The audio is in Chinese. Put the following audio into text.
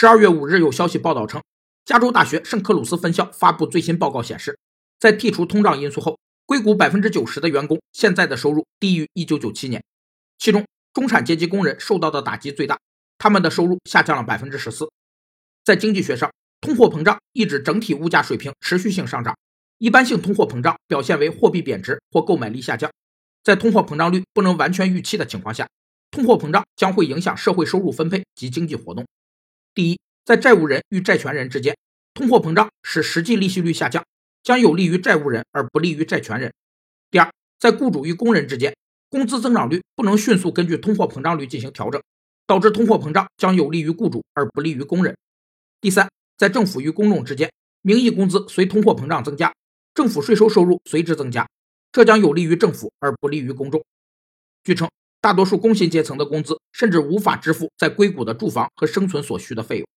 十二月五日，有消息报道称，加州大学圣克鲁斯分校发布最新报告显示，在剔除通胀因素后，硅谷百分之九十的员工现在的收入低于一九九七年，其中中产阶级工人受到的打击最大，他们的收入下降了百分之十四。在经济学上，通货膨胀意指整体物价水平持续性上涨，一般性通货膨胀表现为货币贬值或购买力下降。在通货膨胀率不能完全预期的情况下，通货膨胀将会影响社会收入分配及经济活动。第一，在债务人与债权人之间，通货膨胀使实际利息率下降，将有利于债务人而不利于债权人。第二，在雇主与工人之间，工资增长率不能迅速根据通货膨胀率进行调整，导致通货膨胀将有利于雇主而不利于工人。第三，在政府与公众之间，名义工资随通货膨胀增加，政府税收收入随之增加，这将有利于政府而不利于公众。据称。大多数工薪阶层的工资甚至无法支付在硅谷的住房和生存所需的费用。